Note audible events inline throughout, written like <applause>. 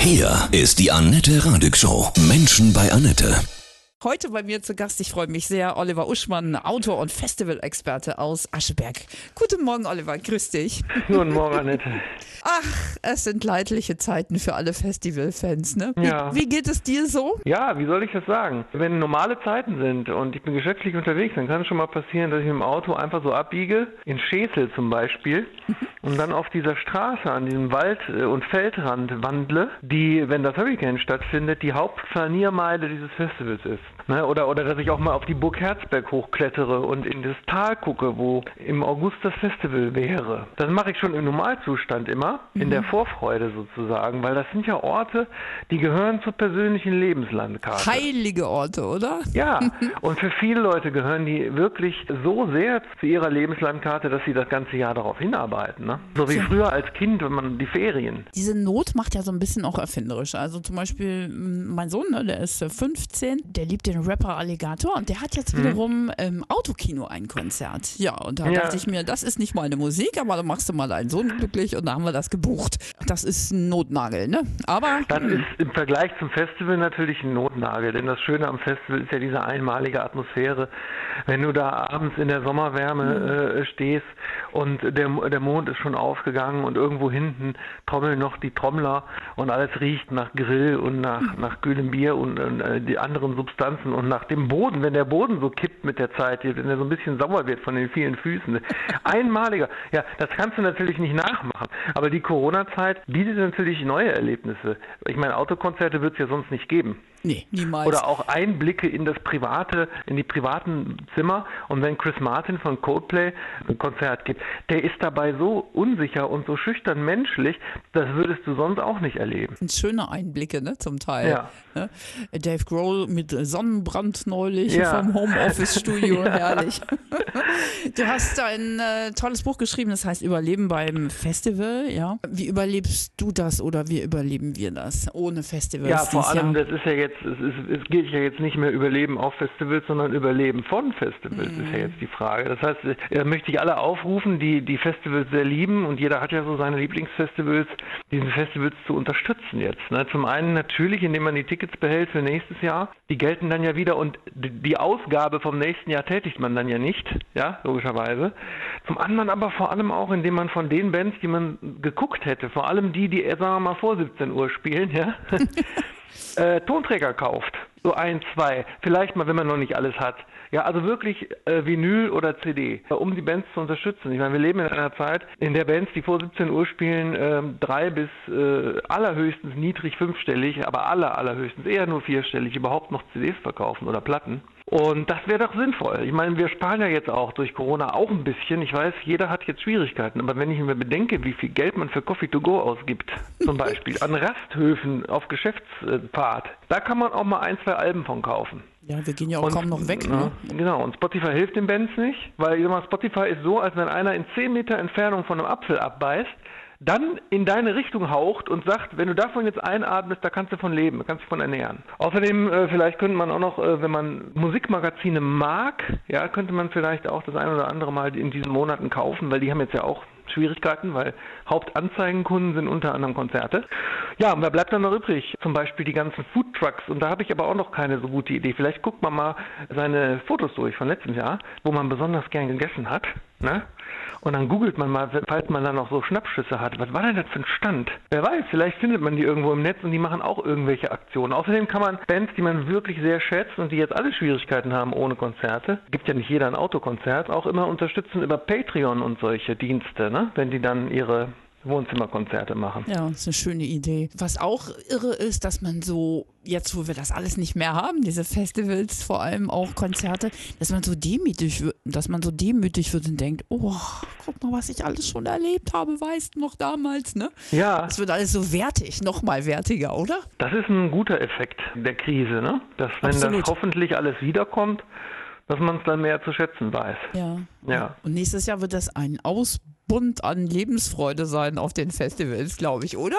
Hier ist die Annette Radig Show. Menschen bei Annette. Heute bei mir zu Gast, ich freue mich sehr, Oliver Uschmann, Autor und Festivalexperte aus Ascheberg. Guten Morgen, Oliver, grüß dich. Guten Morgen, Annette. Ach, es sind leidliche Zeiten für alle Festivalfans, ne? Wie, Ja. wie geht es dir so? Ja, wie soll ich das sagen? Wenn normale Zeiten sind und ich bin geschäftlich unterwegs, dann kann es schon mal passieren, dass ich mit dem Auto einfach so abbiege, in Schesel zum Beispiel, <laughs> und dann auf dieser Straße an diesem Wald- äh, und Feldrand wandle, die, wenn das Hurricane stattfindet, die Hauptflaniermeile dieses Festivals ist. Ne? Oder, oder dass ich auch mal auf die Burg Herzberg hochklettere und in das Tal gucke, wo im August das Festival wäre. Das mache ich schon im Normalzustand immer, in der Vorfreude sozusagen, weil das sind ja Orte, die gehören zur persönlichen Lebenslandkarte. Heilige Orte, oder? Ja, <laughs> und für viele Leute gehören die wirklich so sehr zu ihrer Lebenslandkarte, dass sie das ganze Jahr darauf hinarbeiten. Ne? So wie Ja. früher als Kind, wenn man die Ferien. Diese Not macht ja so ein bisschen auch erfinderisch. Also zum Beispiel m, mein Sohn, ne, der ist äh, 15, der liebt den Rapper Alligator und der hat jetzt wiederum im Autokino ein Konzert. Ja, und da Ja. dachte ich mir, das ist nicht meine Musik, aber da machst du mal deinen Sohn glücklich und da haben wir das gebucht. Das ist ein Notnagel, ne? Aber Das ist im Vergleich zum Festival natürlich ein Notnagel, denn das Schöne am Festival ist ja diese einmalige Atmosphäre. Wenn du da abends in der Sommerwärme äh, stehst und der, der Mond ist schon aufgegangen und irgendwo hinten trommeln noch die Trommler und alles riecht nach Grill und nach, nach kühlem Bier und, und äh, die anderen Substanzen und nach dem Boden, wenn der Boden so kippt mit der Zeit, wenn er so ein bisschen sauer wird von den vielen Füßen. <laughs> Einmaliger. Ja, das kannst du natürlich nicht nachmachen. Aber die Corona-Zeit bietet natürlich neue Erlebnisse. Ich meine, Autokonzerte wird es ja sonst nicht geben. Nee, niemals. Oder auch Einblicke in das private, in die privaten Zimmer. Und wenn Chris Martin von Coldplay ein Konzert gibt, der ist dabei so unsicher und so schüchtern menschlich, das würdest du sonst auch nicht erleben. sind schöne Einblicke, ne, zum Teil. Ja. Ne? Dave Grohl mit Sonnenbrand neulich Ja. vom Homeoffice-Studio, <laughs> Ja. herrlich. Du hast ein äh, tolles Buch geschrieben, das heißt Überleben beim Festival, ja. Wie überlebst du das oder wie überleben wir das ohne Festivals? Ja, vor allem, Jahr? das ist ja jetzt, es, ist, es geht ja jetzt nicht mehr Überleben auf Festivals, sondern Überleben von Festivals ist ja jetzt die Frage. Das heißt, äh, möchte ich alle aufrufen, die die Festivals sehr lieben und jeder hat ja so seine Lieblingsfestivals, diese Festivals zu unterstützen jetzt. Ne? Zum einen natürlich, indem man die Tickets behält für nächstes Jahr. Die gelten dann ja wieder und die- Ausgabe vom nächsten Jahr tätigt man dann ja nicht, ja, logischerweise. Zum anderen aber vor allem auch, indem man von den Bands, die man geguckt hätte, vor allem die, die, sagen wir mal, vor 17 Uhr spielen, ja, <laughs> <laughs> äh, Tonträger kauft. So ein, zwei. Vielleicht mal, wenn man noch nicht alles hat. Ja, also wirklich äh, Vinyl oder CD, äh, um die Bands zu unterstützen. Ich meine, wir leben in einer Zeit, in der Bands, die vor 17 Uhr spielen, ähm, drei bis äh, allerhöchstens niedrig fünfstellig, aber aller, allerhöchstens eher nur vierstellig überhaupt noch CDs verkaufen oder Platten. Und das wäre doch sinnvoll. Ich meine, wir sparen ja jetzt auch durch Corona auch ein bisschen. Ich weiß, jeder hat jetzt Schwierigkeiten. Aber wenn ich mir bedenke, wie viel Geld man für Coffee to go ausgibt, zum <laughs> Beispiel an Rasthöfen auf Geschäftsfahrt, da kann man auch mal ein, zwei Alben von kaufen. ja, wir gehen ja auch Und- kaum noch weg. Ne? Genau, und Spotify hilft den Bands nicht, weil ich sag mal, Spotify ist so, als wenn einer in 10 Meter Entfernung von einem Apfel abbeißt, dann in deine Richtung haucht und sagt, wenn du davon jetzt einatmest, da kannst du von leben, da kannst du von ernähren. Außerdem, äh, vielleicht könnte man auch noch, äh, wenn man Musikmagazine mag, ja, könnte man vielleicht auch das ein oder andere mal in diesen Monaten kaufen, weil die haben jetzt ja auch Schwierigkeiten, weil Hauptanzeigenkunden sind unter anderem Konzerte. Ja, und wer bleibt dann noch übrig? Zum Beispiel die ganzen Foodtrucks. Und da habe ich aber auch noch keine so gute Idee. Vielleicht guckt man mal seine Fotos durch von letztem Jahr, wo man besonders gern gegessen hat. Ne? Und dann googelt man mal, falls man dann noch so Schnappschüsse hat. Was war denn das für ein Stand? Wer weiß, vielleicht findet man die irgendwo im Netz und die machen auch irgendwelche Aktionen. Außerdem kann man Bands, die man wirklich sehr schätzt und die jetzt alle Schwierigkeiten haben ohne Konzerte, gibt ja nicht jeder ein Autokonzert, auch immer unterstützen über Patreon und solche Dienste, ne? Wenn die dann ihre Wohnzimmerkonzerte machen. Ja, das ist eine schöne Idee. Was auch irre ist, dass man so, jetzt wo wir das alles nicht mehr haben, diese Festivals, vor allem auch Konzerte, dass man so demütig wird, dass man so demütig wird und denkt, oh, guck mal, was ich alles schon erlebt habe, weißt du noch damals, ne? Ja, Es wird alles so wertig, noch mal wertiger, oder? das ist ein guter Effekt der Krise, ne? Dass wenn Absolut. das hoffentlich alles wiederkommt, dass man es dann mehr zu schätzen weiß. Ja. Ja. Und nächstes Jahr wird das ein Ausbund an Lebensfreude sein auf den Festivals, glaube ich, oder?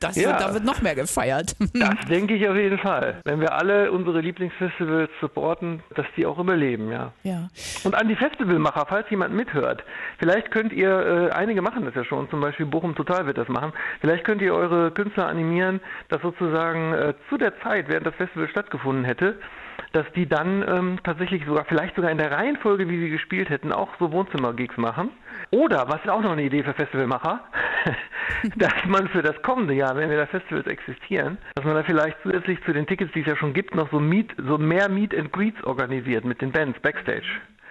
Das Ja. wird, da wird noch mehr gefeiert. <laughs> Das denke ich auf jeden Fall. Wenn wir alle unsere Lieblingsfestivals supporten, dass die auch überleben, ja. ja. Und an die Festivalmacher, falls jemand mithört, vielleicht könnt ihr, äh, einige machen das ja schon, zum Beispiel Bochum Total wird das machen, vielleicht könnt ihr eure Künstler animieren, dass sozusagen äh, zu der Zeit, während das Festival stattgefunden hätte, dass die dann ähm, tatsächlich sogar, vielleicht sogar in der Reihenfolge, wie sie gespielt hätten, auch so Wohnzimmergigs machen. Oder, was auch noch eine Idee für Festivalmacher, <laughs> dass man für das kommende Jahr, wenn wieder Festivals existieren, dass man da vielleicht zusätzlich zu den Tickets, die es ja schon gibt, noch so, Meet, so mehr Meet and Greets organisiert mit den Bands Backstage.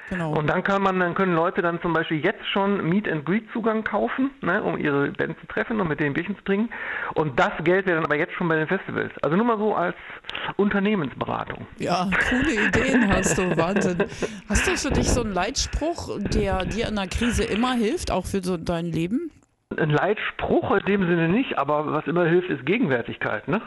Genau. Und dann kann man, dann können Leute dann zum Beispiel jetzt schon Meet and Greet Zugang kaufen, ne, um ihre Band zu treffen und mit denen Bierchen zu trinken. Und das Geld wäre dann aber jetzt schon bei den Festivals. Also nur mal so als Unternehmensberatung. Ja, coole Ideen hast du, Wahnsinn. Hast du für dich so einen Leitspruch, der dir in einer Krise immer hilft, auch für so dein Leben? Ein Leitspruch in dem Sinne nicht, aber was immer hilft, ist Gegenwärtigkeit. Ne?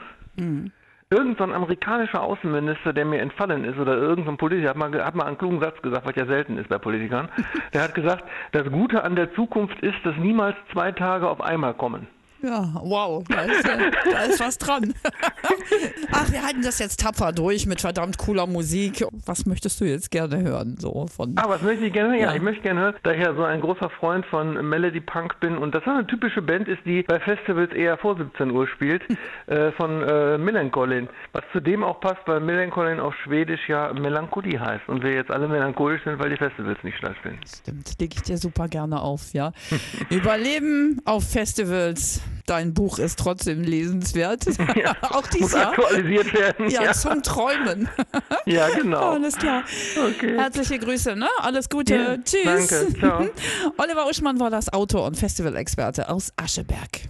Irgend so ein amerikanischer Außenminister, der mir entfallen ist, oder irgendein Politiker, hat mal, hat mal einen klugen Satz gesagt, was ja selten ist bei Politikern. Der hat gesagt, das Gute an der Zukunft ist, dass niemals zwei Tage auf einmal kommen. Ja, wow, da ist, da ist was dran. <laughs> Ach, wir halten das jetzt tapfer durch mit verdammt cooler Musik. Was möchtest du jetzt gerne hören? So von Ah, was möchte ich gerne hören? Ja, Ja. ich möchte gerne hören, da ich ja so ein großer Freund von Melody Punk bin und das eine typische Band ist, die bei Festivals eher vor 17 Uhr spielt, <laughs> äh, von äh, Millencolin. Was zudem auch passt, weil Millencolin auf Schwedisch ja Melancholie heißt und wir jetzt alle melancholisch sind, weil die Festivals nicht stattfinden. Stimmt, lege ich dir super gerne auf, ja. <laughs> Überleben auf Festivals. Dein Buch ist trotzdem lesenswert. <laughs> Auch Muss dieses Jahr. aktualisiert werden. Ja, zum Träumen. <laughs> ja genau. Alles klar. Okay. Herzliche Grüße, ne? Alles Gute. Ja, Tschüss. danke. Ciao. <laughs> Oliver Uschmann war das Autor und Festivalexperte aus Ascheberg.